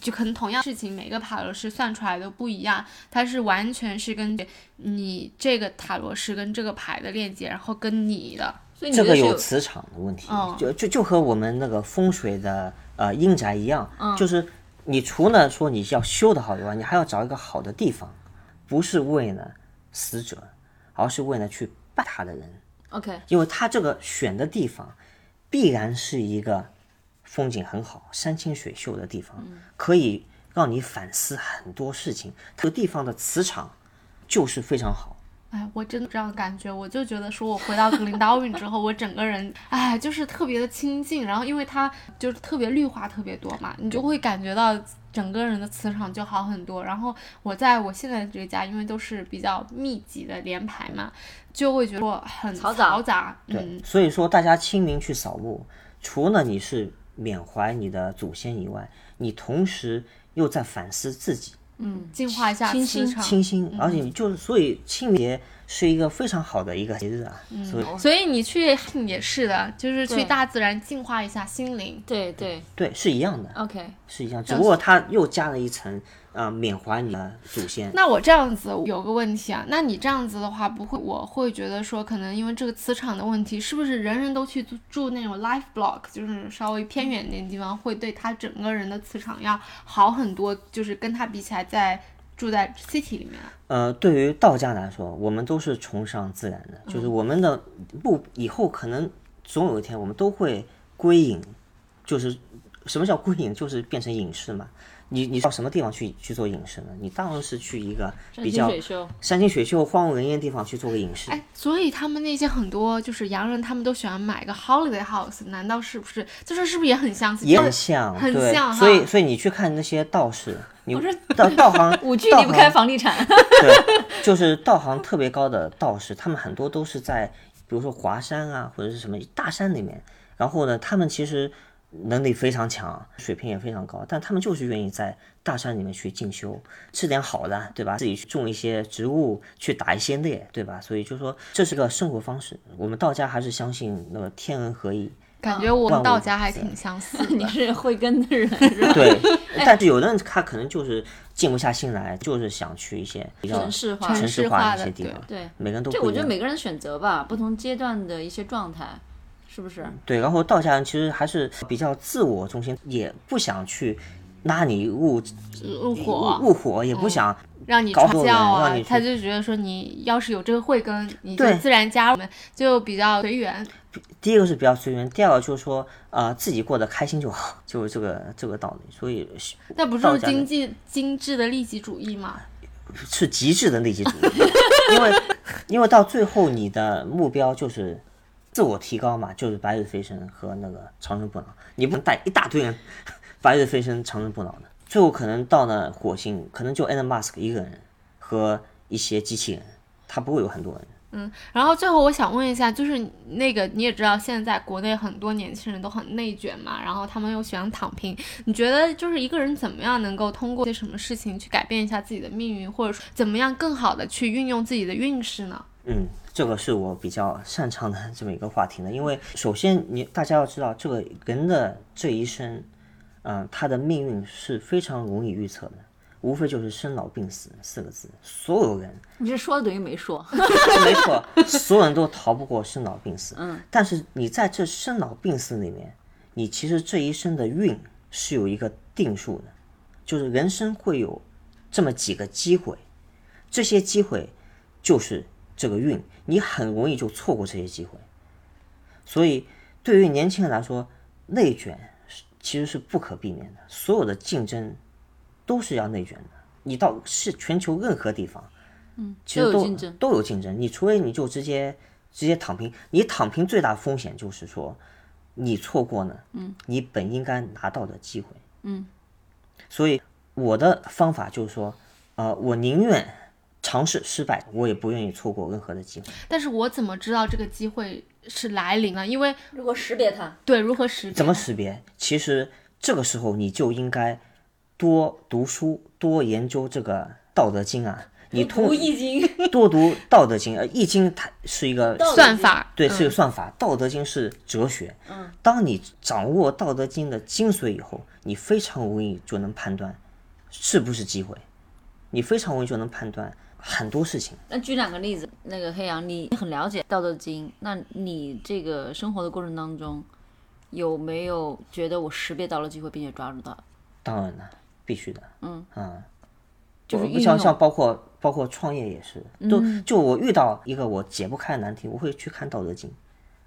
就可能同样事情每个塔罗师算出来都不一样，它是完全是根据你这个塔罗师跟这个牌的链接，然后跟你的。这个所以你这个有磁场的问题，哦就就就和我们那个风水的呃阴宅一样，嗯就是你除了说你要修的好以外，你还要找一个好的地方，不是为了死者，而是为了去拜他的人，OK，因为他这个选的地方必然是一个风景很好、山清水秀的地方，嗯可以让你反思很多事情。这个地方的磁场就是非常好。哎，我真的这样感觉，我就觉得说，我回到格林达温之后，我整个人，(laughs) 哎，就是特别的清静，然后因为它就是特别绿化特别多嘛，你就会感觉到整个人的磁场就好很多。然后我在我现在这个家，因为都是比较密集的连排嘛，就会觉得很嘈杂嘈杂，对，嗯，所以说大家清明去扫墓，除了你是缅怀你的祖先以外，你同时又在反思自己，嗯净化一下清新磁场。清新，而且你就是所以清明节是一个非常好的一个节日啊，所以所以你去也是的，就是去大自然净化一下心灵。对对。对是一样的，，OK，是一样，只不过它又加了一层啊、呃缅怀你的祖先。那我这样子有个问题啊，那你这样子的话，不会，我会觉得说，可能因为这个磁场的问题，是不是人人都去住住那种 life block，就是稍微偏远点的地方，会对他整个人的磁场要好很多，就是跟他比起来，在住在 city 里面。呃，对于道家来说，我们都是崇尚自然的，就是我们的不以后可能总有一天我们都会归隐，就是什么叫归隐？就是变成隐士嘛。你你到什么地方去去做隐士呢？你当然是去一个比较山清水秀、荒无人烟的地方去做个隐士。哎，所以他们那些很多就是洋人，他们都喜欢买个 holiday house，难道是不是？就是是不是也很相似？也很像，很像，所以所以你去看那些道士，你是道道行 (laughs) 五道离不开房地产。对，就是道行特别高的道士，他们很多都是在，比如说华山啊，或者是什么大山里面。然后呢，他们其实能力非常强，水平也非常高，但他们就是愿意在大山里面去进修，吃点好的，对吧？自己去种一些植物，去打一些猎，对吧？所以就说这是个生活方式。我们道家还是相信那个天人合一，感觉我们道家还挺相似 (laughs) 你。是慧根的人 (laughs) 是吧？对。但是有的人他可能就是静不下心来，就是想去一些比较城市化的一些地方。对，每个人都这我觉得。每个人选择吧，不同阶段的一些状态，是不是？对，然后道家人其实还是比较自我中心，也不想去拉你入入伙，入伙，也不想让你搞教啊他就觉得说你要是有这个慧根，你就对自然加入就比较随缘。第一个是比较随缘，第二个就是说呃自己过得开心就好，(laughs) 就是这个这个道理。所以那不是经济精致的利己主义吗？(laughs) 是极致的利己主义，因为 (laughs) 因为到最后你的目标就是自我提高嘛，就是白日飞升和那个长生不老，你不能带一大堆人 (laughs) 白日飞升、长生不老的，最后可能到了火星，可能就 Elon Musk 一个人和一些机器人，他不会有很多人。嗯然后最后我想问一下，就是那个你也知道，现在国内很多年轻人都很内卷嘛，然后他们又喜欢躺平。你觉得就是一个人怎么样能够通过一些什么事情去改变一下自己的命运，或者说怎么样更好的去运用自己的运势呢？嗯，这个是我比较擅长的这么一个话题呢，因为首先你大家要知道，这个人的这一生，嗯、他的命运是非常容易预测的，无非就是生老病死四个字，所有人你是说的等于没说。(laughs) 没错，所有人都逃不过生老病死。嗯，但是你在这生老病死里面，你其实这一生的运是有一个定数的，就是人生会有这么几个机会，这些机会就是这个运，你很容易就错过这些机会。所以对于年轻人来说，内卷是其实是不可避免的，所有的竞争都是要内卷的。你到是全球任何地方，嗯，其实都都有竞争都有竞争。你除非你就直接直接躺平，你躺平最大风险就是说，你错过呢，嗯，你本应该拿到的机会，嗯。所以我的方法就是说，呃，我宁愿尝试失败，我也不愿意错过任何的机会。但是我怎么知道这个机会是来临了？因为如果识别它，对如何识别？怎么识别？其实这个时候你就应该多读书，多研究这个《道德经》啊，你通读易经，(laughs) 多读《道德经》，呃，《易经》它是一个算法，对，是一个算法，道德经》是哲学。嗯，当你掌握《道德经》的精髓以后，你非常容易就能判断是不是机会，你非常容易就能判断很多事情。那举两个例子，那个黑羊，你很了解《道德经》，那你这个生活的过程当中，有没有觉得我识别到了机会，并且抓住到？当然了，必须的。嗯啊，就像像包括包括创业也是，都就我遇到一个我解不开的难题，我会去看《道德经》，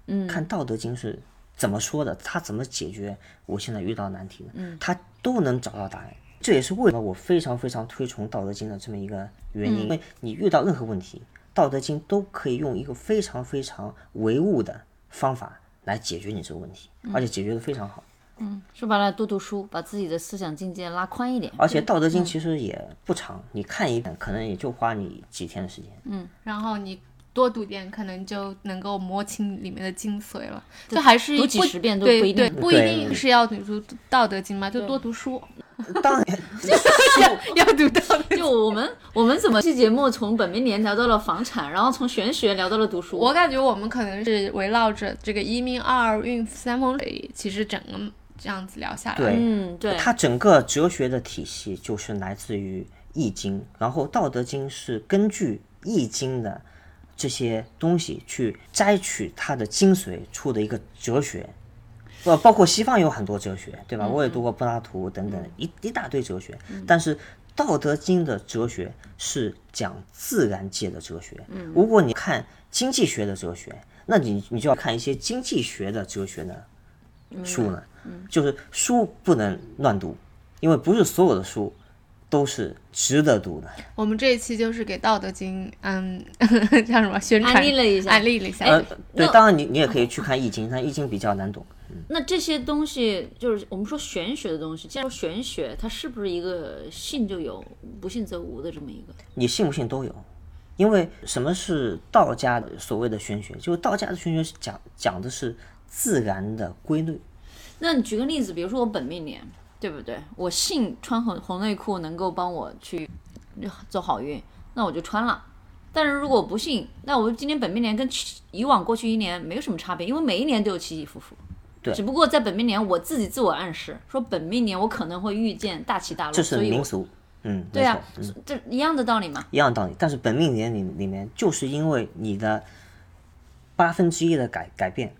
嗯，看《道德经》是怎么说的，他怎么解决我现在遇到的难题的，嗯，他都能找到答案。这也是为什么我非常非常推崇《道德经》的这么一个原因，因为你遇到任何问题，《道德经》都可以用一个非常非常唯物的方法来解决你这个问题，而且解决的非常好。嗯说白了，多读书，把自己的思想境界拉宽一点。而且《道德经》其实也不长，你看一遍可能也就花你几天的时间。嗯然后你多读点，可能就能够摸清里面的精髓了。就还是读几十遍都不一定对，不一定是要读《道德经》嘛，就多读书，(laughs) 当然，要读道德。就我们我们怎么这节目从本命年聊到了房产，然后从玄学聊到了读书？我感觉我们可能是围绕着这个一命二运三风水，其实整个这样子聊下来。对嗯对，它整个哲学的体系就是来自于《易经》，然后《道德经》是根据《易经》的这些东西去摘取它的精髓出的一个哲学。呃，包括西方有很多哲学，对吧？我也读过柏拉图等等一一大堆哲学，但是《道德经》的哲学是讲自然界的哲学。如果你看经济学的哲学，那你你就要看一些经济学的哲学的书呢。就是书不能乱读，因为不是所有的书都是值得读的。我们这一期就是给《道德经》嗯 (laughs) 叫什么宣传安利了一下安利了一下。呃，对，当然你你也可以去看《易经》，但《易经》比较难懂。那这些东西就是我们说玄学的东西，既然说玄学，它是不是一个信就有，不信则无的这么一个？你信不信都有，因为什么是道家的所谓的玄学？就是道家的玄学是讲讲的是自然的规律。那你举个例子，比如说我本命年，对不对？我信穿红红内裤能够帮我去走好运，那我就穿了。但是如果我不信，那我今年本命年跟去以往过去一年没有什么差别，因为每一年都有起起伏伏。对只不过在本命年我自己自我暗示说本命年我可能会遇见大起大落，这是民俗。嗯，对啊，嗯，这一样的道理嘛。一样的道理。但是本命年里里面，就是因为你的八分之一的改改变，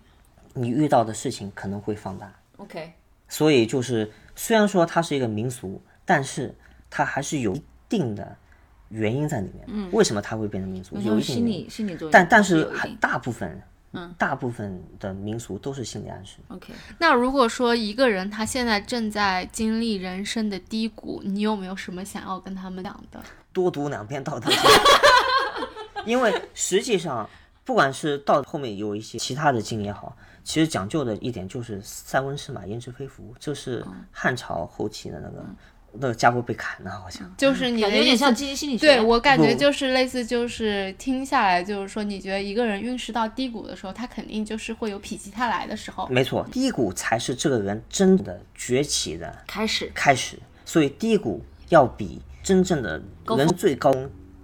你遇到的事情可能会放大。OK，所以就是虽然说它是一个民俗，但是它还是有一定的原因在里面。嗯，为什么它会变成民俗？有一定的原因理心理作用，但但是很大部分，嗯，大部分的民俗都是心理暗示。OK。那如果说一个人他现在正在经历人生的低谷，你有没有什么想要跟他们讲的？多读两遍《道德经》，(laughs) 因为实际上不管是到后面有一些其他的经也好，其实讲究的一点就是塞翁失马焉知非福，这是汉朝后期的那个、那个家伙被砍了，好像。就是你感觉有点像积极心理学。对我感觉就是类似，就是听下来就是说，你觉得一个人运势到低谷的时候，他肯定就是会有否极泰来的时候。没错，低谷才是这个人真的崛起的开始开始，所以低谷要比真正的人最高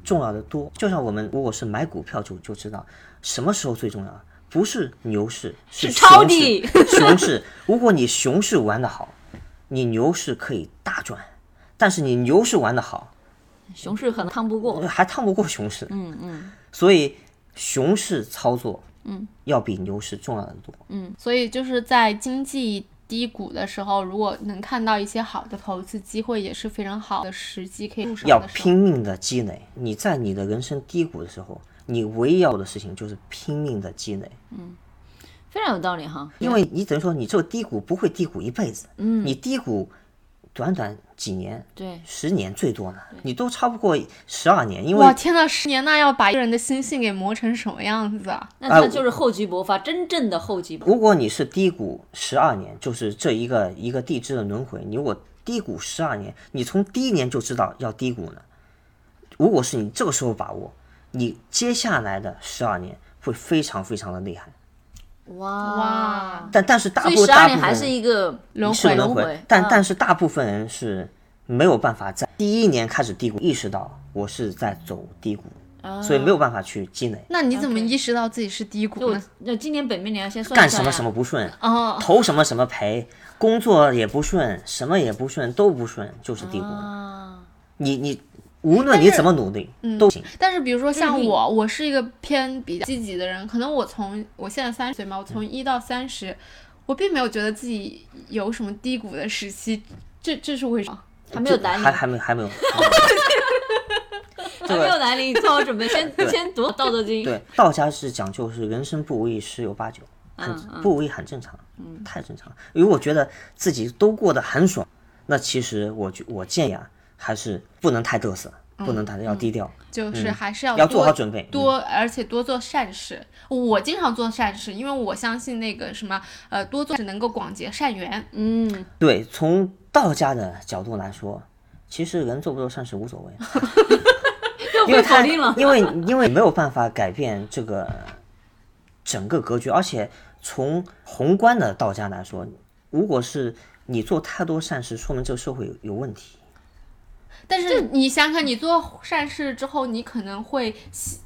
重要的多。就像我们如果是买股票就就知道什么时候最重要，不是牛市，是是抄熊底市。(laughs) 熊市，如果你熊市玩得好，你牛市可以大赚；但是你牛市玩得好，熊市可能趟不过。还趟不过熊市。嗯嗯。所以熊市操作，嗯，要比牛市重要的多。嗯所以就是在经济低谷的时候，如果能看到一些好的投资机会，也是非常好的时机可以入手要。拼命的积累。你在你的人生低谷的时候，你唯一要做的事情就是拼命的积累，嗯非常有道理哈。因为你等于说你这个低谷不会低谷一辈子，嗯，你低谷短短几年、对，十年最多呢，你都超不过十二年，因为哇天呐，十年那要把一个人的心性给磨成什么样子啊？那他就是厚积薄发，真正的厚积薄发。如果你是低谷十二年，就是这一个一个地支的轮回，你如果低谷十二年，你从第一年就知道要低谷呢。如果是你这个时候把握，你接下来的十二年会非常非常的厉害。哇哇！但但是大部大部分十二年还是一个轮回是轮回，但啊但是大部分人是没有办法在第一年开始低谷意识到我是在走低谷，啊所以没有办法去积累。那你怎么意识到自己是低谷就？那今年本命年先算算干什么什么不顺，哦，投什么什么赔，工作也不顺，什么也不顺，都不顺，就是低谷。啊，你你无论你怎么努力都行。但是比如说像我，我是一个偏比较积极的人，可能我从我现在三十岁嘛，我从一到三十，我并没有觉得自己有什么低谷的时期，这这是为什么？还没有来临还，还没还没有。(laughs) 还没有来临，做好准备，先 (laughs) 先读《道德经》。对，道家是讲究是人生不如意十有八九，很嗯不如意很正常，太正常了。如果觉得自己都过得很爽，那其实我觉我建议啊，还是不能太嘚瑟，不能太要低调，就是还是要嗯要做好准备。嗯多，而且多做善事。我经常做善事，因为我相信那个什么，呃，多做是能够广结善缘。嗯，对，从道家的角度来说，其实人做不做善事无所谓，(laughs) 因为他。因为因为没有办法改变这个整个格局，而且从宏观的道家来说，如果是你做太多善事，说明这个社会有有问题。但是你想想，你做善事之后，你可能会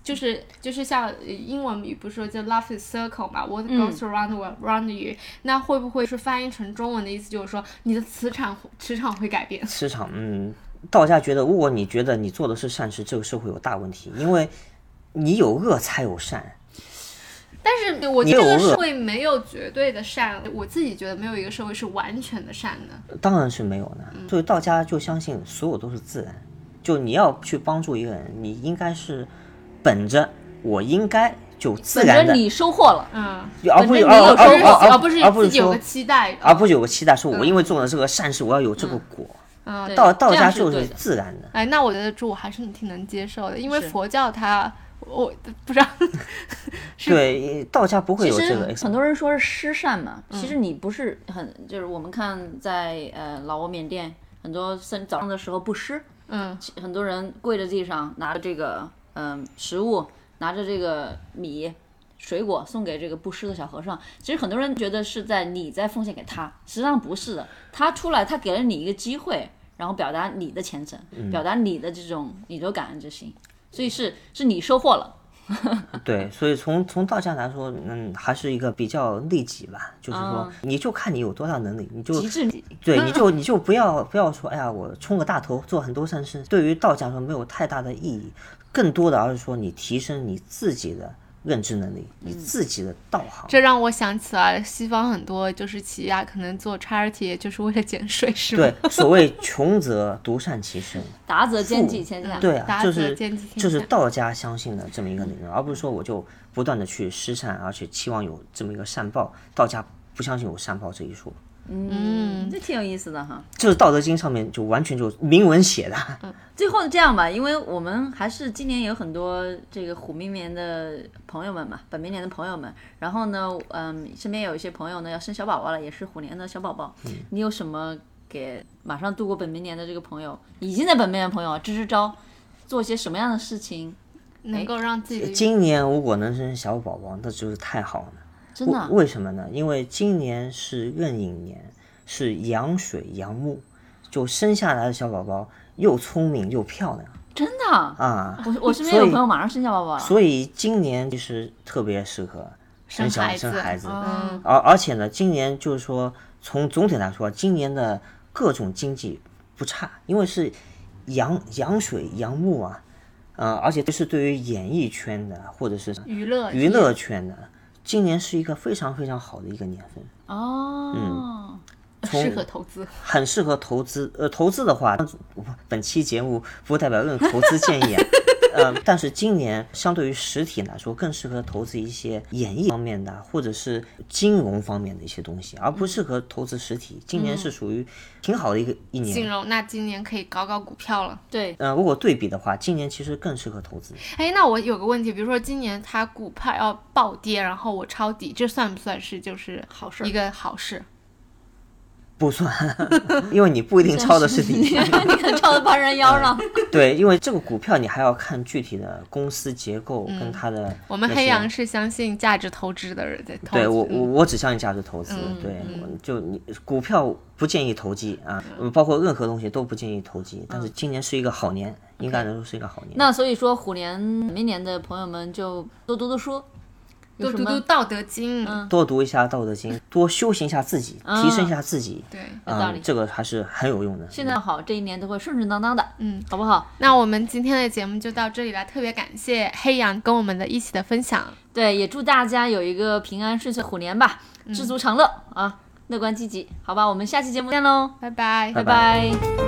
就是就是像呃英文语不是说叫 “love is circle” 嘛，“what 嗯 goes around will around you”，、那会不会是翻译成中文的意思就是说你的磁场磁场会改变？磁场，嗯，道家觉得，如果你觉得你做的是善事，这个社会有大问题，因为你有恶才有善。但是我觉得社会没有绝对的善，我自己觉得没有一个社会是完全的善的。当然是没有的。所以道家就相信所有都是自然，就你要去帮助一个人，你应该是本着我应该就自然的，你收获了，嗯，而不是你有而而收获而而不是而不是有个期待，而不是有个期待，说我因为做了这个善事，我要有这个果。嗯，道道家就是自然的。哎，那我觉得这我还是挺能接受的，因为佛教它我不知道，(laughs) 是 (laughs) 对，道家不会其实有这个很多人说是施善嘛，其实你不是很，就是我们看在呃老挝、缅甸，很多早早上的时候布施，嗯很多人跪在地上，拿着这个嗯、食物，拿着这个米。水果送给这个布施的小和尚，其实很多人觉得是在你在奉献给他，实际上不是的。他出来，他给了你一个机会，然后表达你的虔诚，表达你的这种你的感恩之心，所以是是你收获了。(laughs) 对，所以从从道家来说，嗯，还是一个比较利己吧，就是说啊，你就看你有多大能力，你就极致。对，你就你就不要不要说，哎呀，我冲个大头，做很多善事，对于道家说没有太大的意义，更多的而是说你提升你自己的认知能力，你自己的道行。这让我想起来西方很多就是企业啊可能做 charity 就是为了减税，是吗？对，所谓穷则独善其身，(laughs) 达则兼济天下。对啊，就是就是道家相信的这么一个理论，而不是说我就不断的去施善，而且期望有这么一个善报。道家不相信有善报这一说，嗯，这挺有意思的哈。就是《道德经》上面就完全就明文写的。嗯最后这样吧，因为我们还是今年有很多这个虎明年的朋友们嘛，本明年的朋友们。然后呢，嗯，身边有一些朋友呢要生小宝宝了，也是虎年的小宝宝。你有什么给马上度过本明年的这个朋友，已经在本命年的朋友啊支支招，做些什么样的事情？能够让自己的今年如果能生小宝宝，那就是太好了。真的啊、为为什么呢？因为今年是壬寅年，是阳水阳木，就生下来的小宝宝又聪明又漂亮真的啊，啊。我我身边有朋友马上生小宝宝了。所以今年其实特别适合生小生孩子生孩子。嗯而而且呢，今年就是说，从总体来说，今年的各种经济不差，因为是阳阳水阳木啊，呃，而且这是对于演艺圈的或者是娱乐娱乐圈的，今年是一个非常非常好的一个年份。哦，适合投资。很适合投资。呃，投资的话，本期节目不代表任何投资建议啊。呃，(laughs) 但是今年相对于实体来说，更适合投资一些演艺方面的，或者是金融方面的一些东西，而不适合投资实体。今年是属于挺好的一个一年。金融，那今年可以搞搞股票了。对，呃，如果对比的话，今年其实更适合投资。哎，那我有个问题，比如说今年它股票要暴跌，然后我抄底，这算不算是就是好事儿一个好事？不算，(laughs) 因为你不一定抄的是你 (laughs) 你。你可能抄的八人腰上。(laughs) 对，因为这个股票你还要看具体的公司结构跟它的、嗯我们黑羊。是相信价值投资的人在投资。对我我嗯我只相信价值投资，对，就你股票不建议投机啊，嗯包括任何东西都不建议投机。但是今年是一个好年，应该能说是一个好年。那所以说，虎年明年的朋友们就多读读书，多读读《道德经》嗯多读一下《道德经》，多修行一下自己，提升一下自己，对，有道理嗯，这个还是很有用的。现在好，这一年都会顺顺当当的，嗯，好不好？那我们今天的节目就到这里了，特别感谢黑羊跟我们的一起的分享。对，也祝大家有一个平安顺遂虎年吧，知足常乐啊，乐观积极，好吧？我们下期节目见喽，拜拜，拜拜拜